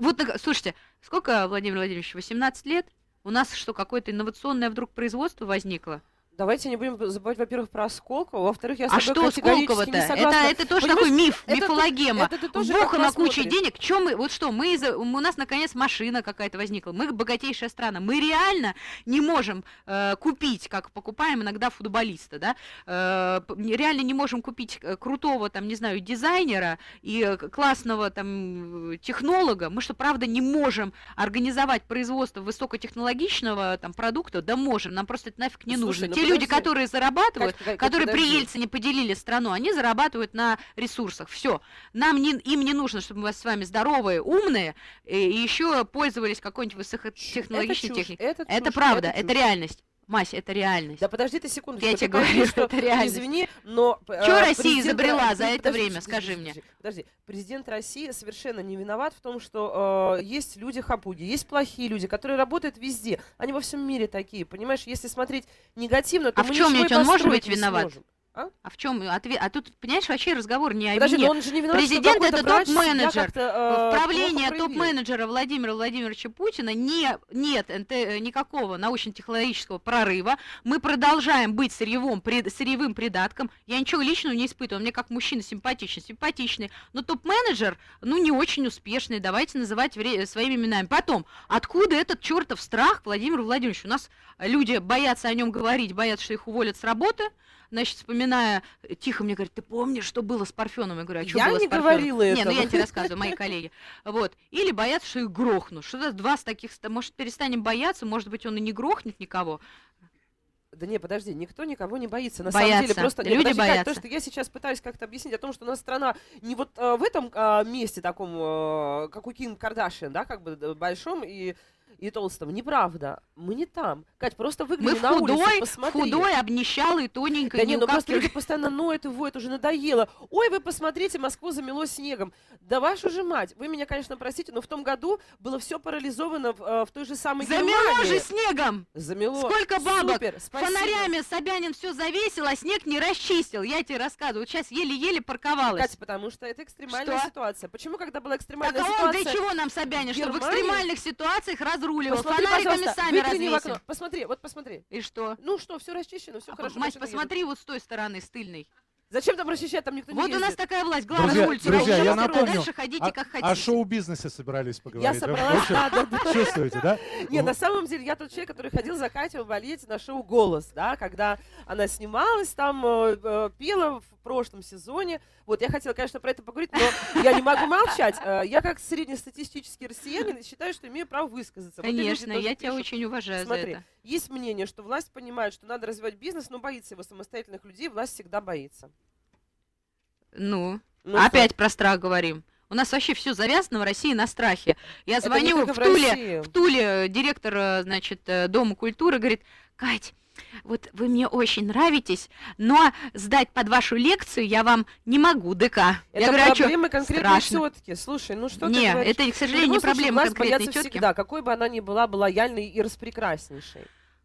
Вот, слушайте, сколько, Владимир Владимирович, 18 лет? У нас что, какое-то инновационное вдруг производство возникло? Давайте не будем забывать, во-первых, про Сколково, во-вторых, я с а тобой что Сколково-то? Это, это тоже Понимаешь, такой миф, это, мифологема. Это, это, это Бога на куче денег. Чем мы, вот что, мы, у нас наконец машина какая-то возникла, мы богатейшая страна, мы реально не можем э, купить, как покупаем иногда футболиста, да, э, реально не можем купить э, крутого, там, не знаю, дизайнера и э, классного, там, технолога, мы что, правда, не можем организовать производство высокотехнологичного, там, продукта? Да можем, нам просто это нафиг не Слушай, нужно. Люди, которые зарабатывают, как, как, которые подожди. при Ельцине поделили страну, они зарабатывают на ресурсах. Все. Нам не, им не нужно, чтобы мы с вами здоровые, умные, и, еще пользовались какой-нибудь высокотехнологичной техникой. Это, это чушь, правда, это, это реальность. Мась, это реальность. Да подожди ты секунду. Я тебе говорю, что это реальность. Извини, но... Э, что Россия изобрела за это время, скажи мне. Подожди, президент России совершенно не виноват в том, что э, есть люди-хапуги, есть плохие люди, которые работают везде. Они во всем мире такие, понимаешь? Если смотреть негативно, то а в чем ведь он может быть виноват? Сможем. А? а в чем ответ? А тут, понимаешь, вообще разговор не о Подожди, вине. он же не виноват, Президент это топ-менеджер. Э, правление топ-менеджера Владимира Владимировича Путина не, нет НТ, никакого научно-технологического прорыва. Мы продолжаем быть сырьевым, пред, сырьевым придатком. Я ничего личного не испытываю. Он мне как мужчина симпатичный, симпатичный. Но топ-менеджер, ну, не очень успешный. Давайте называть своими именами. Потом, откуда этот чертов страх Владимир Владимирович? У нас люди боятся о нем говорить, боятся, что их уволят с работы значит, вспоминая, тихо мне говорит, ты помнишь, что было с Парфеном? Я говорю, а что я было не с Парфеном? говорила Нет, ну я тебе рассказываю, мои коллеги. Вот. Или боятся, что их грохнут. Что-то два с таких, может, перестанем бояться, может быть, он и не грохнет никого. Да не, подожди, никто никого не боится. На Боятся. самом деле просто Люди подожди, боятся. то, что я сейчас пытаюсь как-то объяснить о том, что у нас страна не вот э, в этом э, месте таком, э, как у Ким Кардашьян, да, как бы э, большом и и толстом. Неправда. Мы не там. Кать, просто выгляни Мы на улицу, худой, посмотри. худой, обнищалый, тоненькой. Да не, ну просто люди постоянно ноют и воют, уже надоело. Ой, вы посмотрите, Москву замело снегом. Да вашу же мать, вы меня, конечно, простите, но в том году было все парализовано в, э, в той же самой Замело Германии. же снегом! Замело. Сколько бабок! Супер, спасибо. Фонарями Собянин все завесил, а снег не расчистил. Я тебе рассказываю. Сейчас еле-еле парковалась. Катя, потому что это экстремальная Что? ситуация. Почему, когда была так экстремальная а он ситуация... для чего нам Собянин? Чтобы в экстремальных ситуациях разруливал. Посмотри, Фонариками сами в окно. Посмотри, вот посмотри. И что? Ну что, все расчищено, все хорошо. Мась, машины посмотри вот с той стороны, с тыльной. Зачем там расчищать, там никто не Вот у ездит. нас такая власть. Главное, Друзья, улицу друзья, я а напомню, дальше ходите о, как о хотите. шоу-бизнесе собрались поговорить. Я собралась, Вы да, да, да. Чувствуете, да? Не, на самом деле, я тот человек, который ходил за Катей болеть на шоу «Голос», да, когда она снималась там, э, э, пела в прошлом сезоне. Вот, я хотела, конечно, про это поговорить, но я не могу молчать. Э, Я, как среднестатистический россиянин, считаю, что имею право высказаться. Вот Конечно, тоже я тебя пишут. очень уважаю Смотри, за это. есть мнение, что власть понимает, что надо развивать бизнес, но боится его самостоятельных людей, власть всегда боится. Ну, Ну опять про страх говорим. У нас вообще все завязано в России на страхе. Я звоню в в Туле, в Туле э, директор, э, значит, Дома культуры говорит, Кать, вот вы мне очень нравитесь, но сдать под вашу лекцию я вам не могу, ДК. Это я говорю, а проблемы конкретной Страшно. тетки. Слушай, ну что Не, ты говоришь? это, к сожалению, не случае, проблема конкретной тетки. всегда, какой бы она ни была, была лояльной и распрекраснейшей.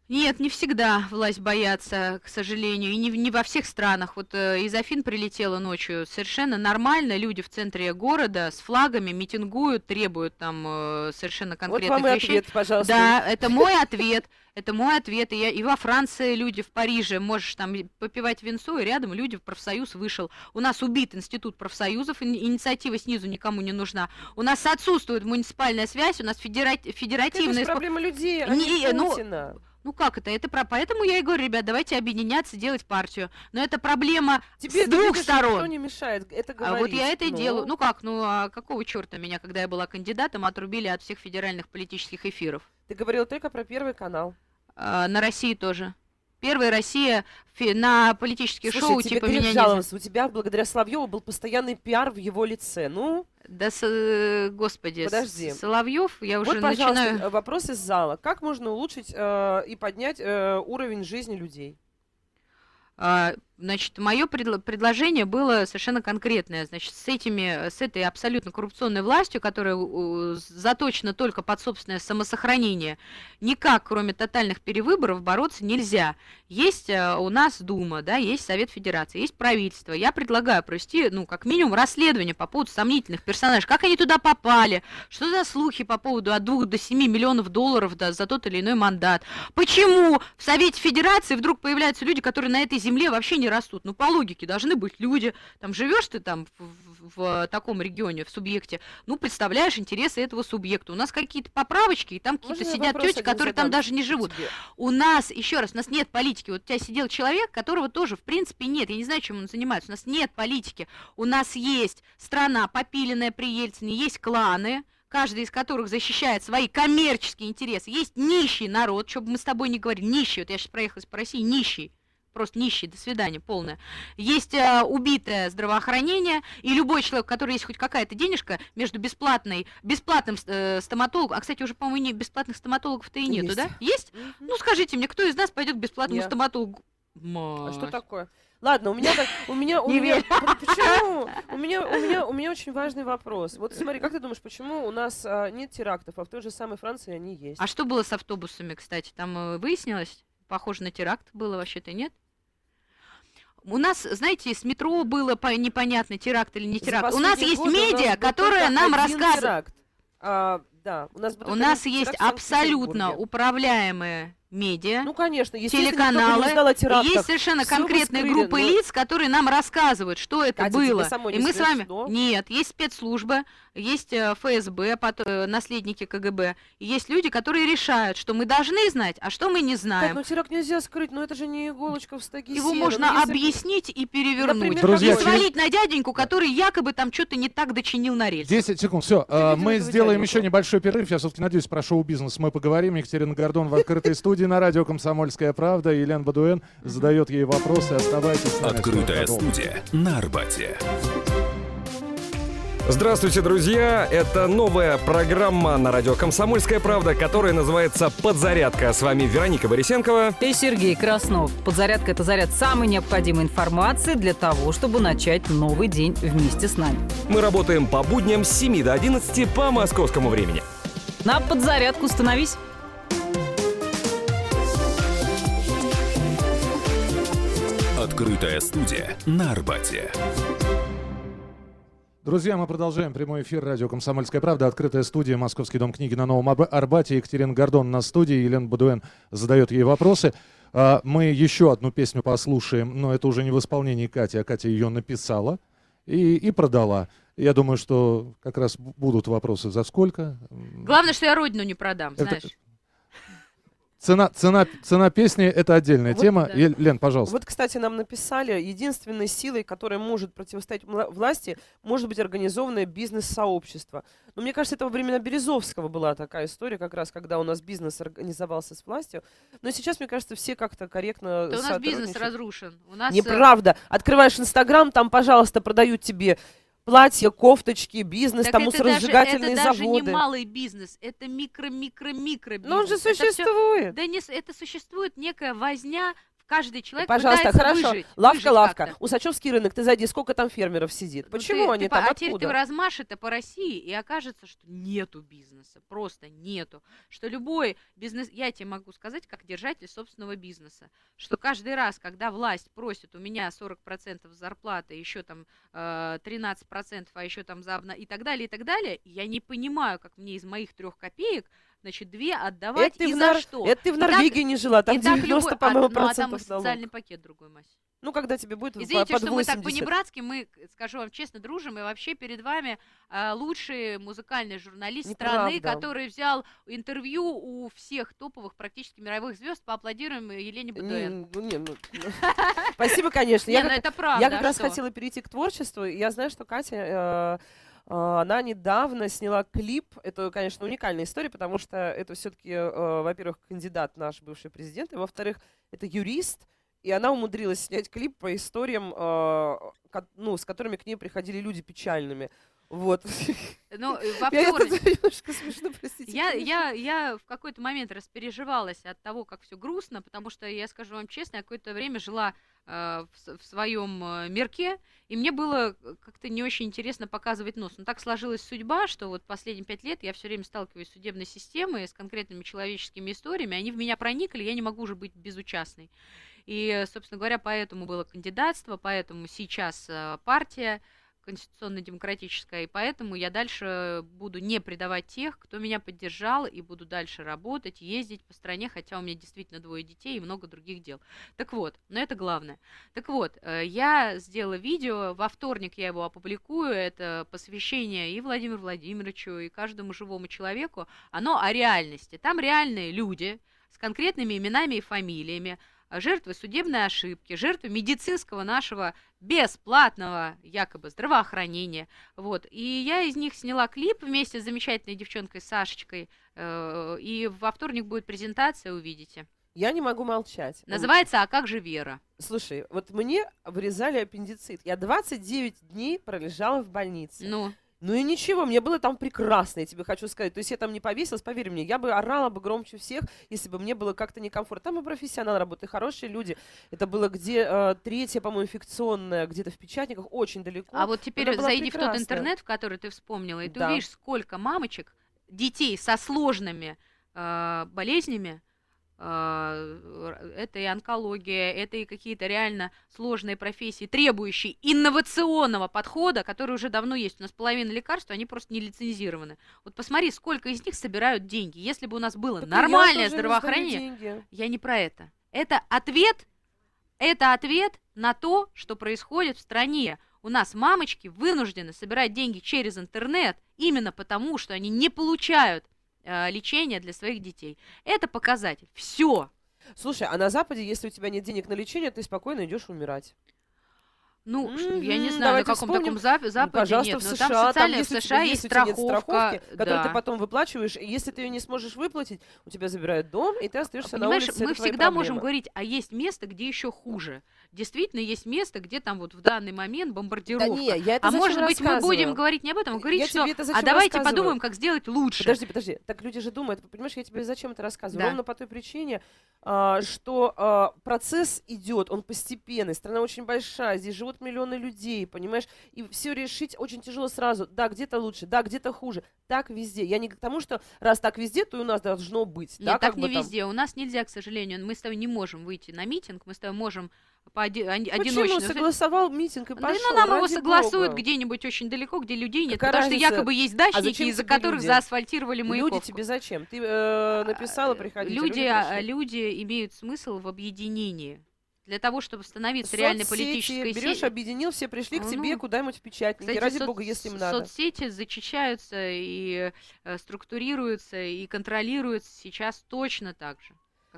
Нет, не всегда власть боятся, к сожалению, и не, не во всех странах. Вот э, из Афин прилетела ночью. Совершенно нормально люди в центре города с флагами митингуют, требуют там э, совершенно Вот конкретных вам и вещей. ответ, пожалуйста. Да, это мой ответ. Это мой ответ. И, я, и во Франции люди в Париже можешь там попивать винцо, и рядом люди в профсоюз вышел. У нас убит институт профсоюзов, ини- инициатива снизу никому не нужна. У нас отсутствует муниципальная связь, у нас федера- Это федеративная... спо- проблема людей, а не Не, ну. Ну как это? Это про... Поэтому я и говорю, ребят, давайте объединяться, делать партию. Но это проблема Тебе, с двух видишь, Никто сторон. не мешает это А говорить. вот я это и Ну, делаю. Ну как, ну а какого черта меня, когда я была кандидатом, отрубили от всех федеральных политических эфиров? Ты говорила только про Первый канал. А, на России тоже. Первая Россия на политических Слушай, шоу типа меня не... У тебя, благодаря Соловьеву, был постоянный пиар в его лице. Ну, Да, с- э, господи, Подожди. Соловьев, я уже вот, пожалуйста, начинаю... э, вопрос из зала. Как можно улучшить э, и поднять э, уровень жизни людей? А, Значит, мое предложение было совершенно конкретное. Значит, с этими, с этой абсолютно коррупционной властью, которая заточена только под собственное самосохранение, никак, кроме тотальных перевыборов, бороться нельзя. Есть а, у нас Дума, да, есть Совет Федерации, есть правительство. Я предлагаю провести, ну, как минимум, расследование по поводу сомнительных персонажей. Как они туда попали? Что за слухи по поводу от 2 до 7 миллионов долларов да, за тот или иной мандат? Почему в Совете Федерации вдруг появляются люди, которые на этой земле вообще не растут? Ну, по логике, должны быть люди. Там живешь ты там в, в- в таком регионе, в субъекте, ну, представляешь интересы этого субъекта. У нас какие-то поправочки, и там какие-то сидят тети, которые там даже не живут. тебе? У нас, еще раз, у нас нет политики. Вот у тебя сидел человек, которого тоже, в принципе, нет. Я не знаю, чем он занимается. У нас нет политики. У нас есть страна, попиленная при Ельцине, есть кланы, каждый из которых защищает свои коммерческие интересы. Есть нищий народ, чтобы мы с тобой не говорили, нищий. Вот я сейчас проехалась по России, нищий. Просто нищий, до свидания, полное. Есть э, убитое здравоохранение, и любой человек, у которого есть хоть какая-то денежка между бесплатной, бесплатным э, стоматологом, а, кстати, уже, по-моему, бесплатных стоматологов-то и нету, Есть. да? Есть? Ну, скажите мне, кто из нас пойдет к бесплатному Я. стоматологу? А что Мать. такое? Ладно, у меня так, у меня, у Не меня, почему? У меня, у меня, у меня очень важный вопрос. Вот смотри, как ты думаешь, почему у нас а, нет терактов, а в той же самой Франции они есть? А что было с автобусами, кстати? Там э, выяснилось? Похоже на теракт было вообще-то, нет? У нас, знаете, с метро было по- непонятно, теракт или не теракт. У нас есть нас медиа, только нам теракт. А, да, у нас, У нас есть абсолютно управляемые медиа, Ну, конечно, телеканалы. не терактах. Есть совершенно конкретные скрыли, группы но- лиц, которые нам рассказывают, что это Катя, тебе было. И мы с вами... Нет, есть спецслужбы, есть э, ФСБ, пот- э, наследники КГБ. И есть люди, которые решают, что мы должны знать, а что мы не знаем. ну теракт нельзя скрыть, но это же не иголочка в стоге Его сена. можно если- объяснить и перевернуть. Например, Друзья, и через- свалить на дяденьку, который якобы там что-то не так дочинил на рельсе. 10 секунд, все. видела Мы сделаем дяденьку? еще небольшой перерыв. Я, все-таки надеюсь, про шоу-бизнес мы поговорим. Екатерина Гордон в открытой студии. На радио «Комсомольская правда». Елена Бадуэн задает ей вопросы. Оставайтесь с нами. Открытая студия на Арбате. Здравствуйте, друзья! Это новая программа на радио «Комсомольская правда», которая называется «Подзарядка». С вами Вероника Борисенкова. И Сергей Краснов. Подзарядка – это заряд самой необходимой информации для того, чтобы начать новый день вместе с нами. Мы работаем по будням с 7 до 11 по московскому времени. На подзарядку становись! Открытая студия на Арбате. Друзья, мы продолжаем прямой эфир радио «Комсомольская правда». Открытая студия «Московский дом книги» на Новом Арбате. Екатерина Гордон на студии. Елена Бадуэн задает ей вопросы. А, мы еще одну песню послушаем, но это уже не в исполнении Кати, а Катя ее написала и, и продала. Я думаю, что как раз будут вопросы за сколько. Главное, что я родину не продам, Это- знаешь. Цена, цена, цена песни — это отдельная Вот, тема. да. Лен, пожалуйста. Вот, кстати, нам написали, единственной силой, которая может противостоять власти, может быть организованное бизнес-сообщество. Но мне кажется, это во времена Березовского была такая история, как раз, когда у нас бизнес организовался с властью. Но сейчас, мне кажется, все как-то корректно Да у нас бизнес разрушен. У нас, э, Неправда. Открываешь Инстаграм, там, пожалуйста, продают тебе платья, кофточки, бизнес, Так там это даже, это даже заводы. не малый бизнес, это микро-микро-микро бизнес. Но он же Это всё- существует. да не, с- это существует некая возня, каждый человек Пожалуйста, хорошо. выжить. лавка, выжить лавка. Усачевский рынок, ты зайди, сколько там фермеров сидит? Ну Почему ты- они ты там? А теперь ты Откуда? размашь это по России, и окажется, что нету бизнеса, просто нету. Что любой бизнес, я тебе могу сказать, как держатель собственного бизнеса, что каждый раз, когда власть просит у меня 40% зарплаты, еще там э, 13%, а еще там за и так далее, и так далее, я не понимаю, как мне из моих трех копеек значит, две отдавать Это и в за Нар- что. это ты в И так- Норвегии не жила, там и так 90, любой- а, по-моему, ну, а там налог. социальный пакет другой, Мась. Ну, когда тебе будет Извините, под что мы так 80. по-небратски, мы, скажу вам честно, дружим, и вообще перед вами а, лучший музыкальный журналист страны, Неправда. который взял интервью у всех топовых практически мировых звезд. Поаплодируем Елене Бадуэн. Не, ну, не, ну, ну. Спасибо, конечно. Не, Я ну как- это правда, Я как а раз хотела перейти к творчеству. Я знаю, что Катя, э, э, она недавно сняла клип. Это, конечно, уникальная история, потому что это все-таки, во-первых, кандидат наш бывший президент, и во-вторых, это юрист. И она умудрилась снять клип по историям, э, ко- ну, с которыми к ней приходили люди печальными. Вот. Ну, э, во Я- это немножко смешно, простите. Я, конечно. я, я в какой-то момент распереживалась от того, как все грустно, потому что, я скажу вам честно, я какое-то время жила э, в, с- в своем э, мирке, и мне было э, как-то не очень интересно показывать нос. Но так сложилась судьба, что вот последние пять лет я все время сталкиваюсь с судебной системой, с конкретными человеческими историями, они в меня проникли, я не могу уже быть безучастной. И, э, собственно говоря, поэтому было кандидатство, поэтому сейчас э, партия конституционно-демократическая, и поэтому я дальше буду не предавать тех, кто меня поддержал, и буду дальше работать, ездить по стране, хотя у меня действительно двое детей и много других дел. Так вот, но это главное. Так вот, э, я сделала видео, во вторник я его опубликую, это посвящение и Владимиру Владимировичу, и каждому живому человеку, оно о реальности. Там реальные люди с конкретными именами и фамилиями, жертвы судебной ошибки, жертвы медицинского нашего бесплатного якобы здравоохранения. Вот. И я из них сняла клип вместе с замечательной девчонкой Сашечкой. э, И во вторник будет презентация, увидите. Я не могу молчать. Называется «А как же Вера?». Слушай, вот мне вырезали аппендицит. Я 29 дней пролежала в больнице. Ну. Ну и ничего, мне было там прекрасно, я тебе хочу сказать. То есть я там не повесилась, поверь мне, я бы орала бы громче всех, если бы мне было как-то некомфортно. Там и профессионал работает, хорошие люди. Это было где э, третья, по-моему, инфекционная, где-то в печатниках, очень далеко. А вот теперь зайди в тот интернет, в который ты вспомнила, и ты Да. увидишь, сколько мамочек, детей со сложными э, болезнями, это и онкология, это и какие-то реально сложные профессии, требующие инновационного подхода, который уже давно есть. У нас половина лекарств, они просто не лицензированы. Вот посмотри, сколько из них собирают деньги. Если бы у нас было Так нормальное здравоохранение, я не про это. Это ответ, это ответ на то, что происходит в стране. У нас мамочки вынуждены собирать деньги через интернет именно потому, что они не получают э, лечения для своих детей. Это показатель. Все. Слушай, а на Западе, если у тебя нет денег на лечение, ты спокойно идешь умирать. Ну, ш- я не знаю, на давайте каком вспомним. таком зап- западе пожалуйста, нет. в но США, там социальная, если в США есть нет страховка. страховки, которую ты да. потом выплачиваешь, и если ты ее не сможешь выплатить, у тебя забирают дом, и ты остаешься на Понимаешь, улице. мы всегда можем говорить, а есть место, где еще хуже. Действительно, есть место, где там вот в данный момент бомбардировка. не, я это а может быть, мы будем говорить не об этом, а говорить, Я что тебе это а давайте подумаем, как сделать лучше. Подожди, подожди. Так люди же думают, понимаешь, я тебе зачем это рассказываю? Да. Ровно по той причине, а, что а, процесс идет, он постепенный, страна очень большая, здесь живут миллионы людей, понимаешь, и все решить очень тяжело сразу. Да, где-то лучше, да, где-то хуже. Так везде. Я не к тому, что раз так везде, то и у нас должно быть. Нет, да, так не бы там. везде. У нас нельзя, к сожалению, мы с тобой не можем выйти на митинг, мы с тобой можем по оди- Почему согласовал митинг и Да, пошел? ну, нам его согласуют бога. где-нибудь очень далеко, где людей нет, Какая потому разница? что якобы есть А дачники, зачем из-за которых люди? заасфальтировали Люди Маяковку. тебе зачем? Ты э, написала, приходите. Люди, а, пришли. люди имеют смысл в объединении. Для того, чтобы становиться Соцсети реальной политической берешь, силой. объединил, все пришли к Ну, тебе куда-нибудь в печатники. Кстати, Ради соц- бога, если им надо. Соцсети зачищаются и э, структурируются и контролируются сейчас точно так же.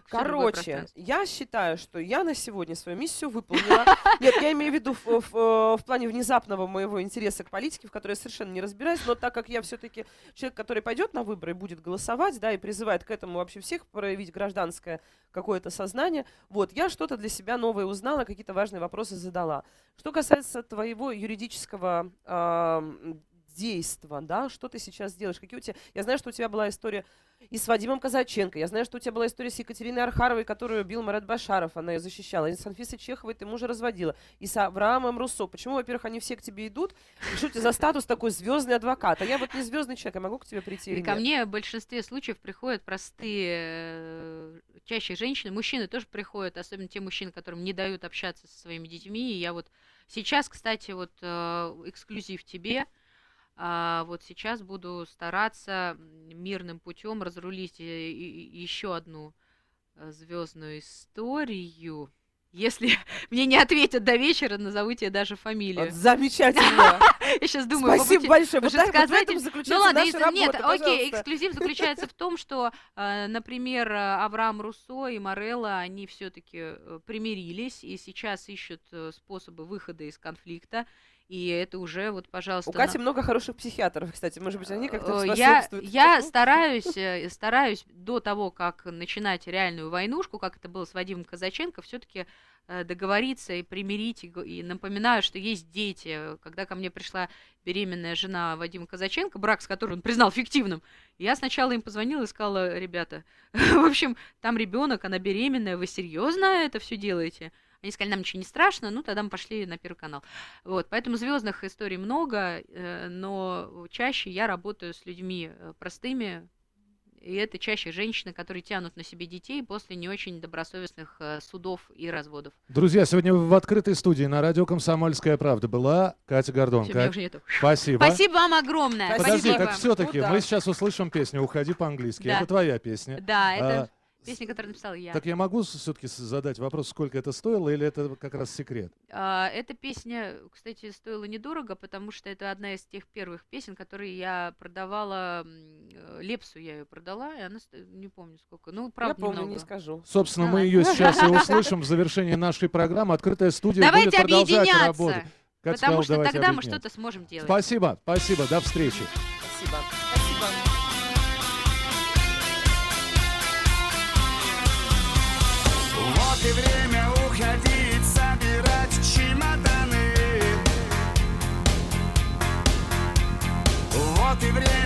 Как Короче, я считаю, что я на сегодня свою миссию выполнила. Нет, я имею в виду в, в- э, в плане внезапного моего интереса к политике, в которой я совершенно не разбираюсь, но так как я все-таки человек, который пойдет на выборы и будет голосовать, да, и призывает к этому вообще всех проявить гражданское какое-то сознание, вот, я что-то для себя новое узнала, какие-то важные вопросы задала. Что касается твоего юридического ам, действа, да, что ты сейчас делаешь, какие у тебя... Я знаю, что у тебя была история и с Вадимом Казаченко, я знаю, что у тебя была история с Екатериной Архаровой, которую бил Марат Башаров, она ее защищала, и с Анфисой Чеховой ты мужа разводила, и с Авраамом Руссо. Почему, во-первых, они все к тебе идут, и что у тебя за статус такой звездный адвокат, а я вот не звездный человек, я могу к тебе прийти И ко нет? мне в большинстве случаев приходят простые, э, чаще женщины, мужчины тоже приходят, особенно те мужчины, которым не дают общаться со своими детьми. И я вот сейчас, кстати, вот э, эксклюзив тебе, а, вот сейчас буду стараться мирным путем разрулить еще одну звездную историю. Если мне не ответят до вечера, назову тебе даже фамилию. Вот замечательно. Я сейчас думаю, Спасибо побути- большое. Вот так- вот в этом заключается Ну ладно, наша если- нет, работа, окей, пожалуйста. эксклюзив заключается в том, что, э, например, э, Авраам Руссо и Морелла, они все-таки примирились и сейчас ищут э, способы выхода из конфликта. И это уже вот, пожалуйста. У Кати на- много хороших психиатров, кстати, может быть, они как-то Э, я, я стараюсь, э, стараюсь до того, как начинать реальную войнушку, как это было с Вадимом Казаченко, все-таки договориться и примирить. И, и напоминаю, что есть дети. Когда ко мне пришла беременная жена Вадима Казаченко, брак с которым он признал фиктивным, я сначала им позвонила и сказала, ребята, в общем, там ребенок, она беременная, вы серьезно это все делаете? Они сказали, нам ничего не страшно, ну тогда мы пошли на Первый канал. Вот, поэтому звездных историй много, э, но чаще я работаю с людьми э, простыми, и это чаще женщины, которые тянут на себе детей после не очень добросовестных э, судов и разводов. Друзья, сегодня в открытой студии на радио «Комсомольская правда» была Катя Гордон. Меня Кать, нету. Спасибо. Спасибо вам огромное. Подожди, Спасибо. так все-таки Ну мы да. сейчас услышим песню «Уходи по-английски». Да. Это твоя песня. Да, это А, песня, которую написала я. Так я могу все-таки задать вопрос, сколько это стоило, или это как раз секрет? А, Эта песня, кстати, стоила недорого, потому что это одна из тех первых песен, которые я продавала, э, Лепсу я ее продала, и она, сто- не помню сколько, ну, правда, помню, немного. не скажу. Собственно, мы Давай. ее сейчас и услышим в завершении нашей программы. Открытая студия Давайте будет продолжать работать. Катя потому сказала, что «Давайте тогда мы объединяться». что-то сможем делать. Спасибо, спасибо, до встречи. Спасибо. Вот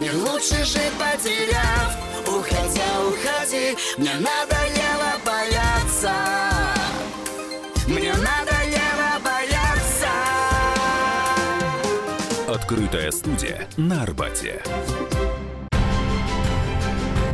Мир лучше жить потеряв Уходя, уходи. Мне надоело бояться. Мне надоело бояться. Открытая студия на Арбате.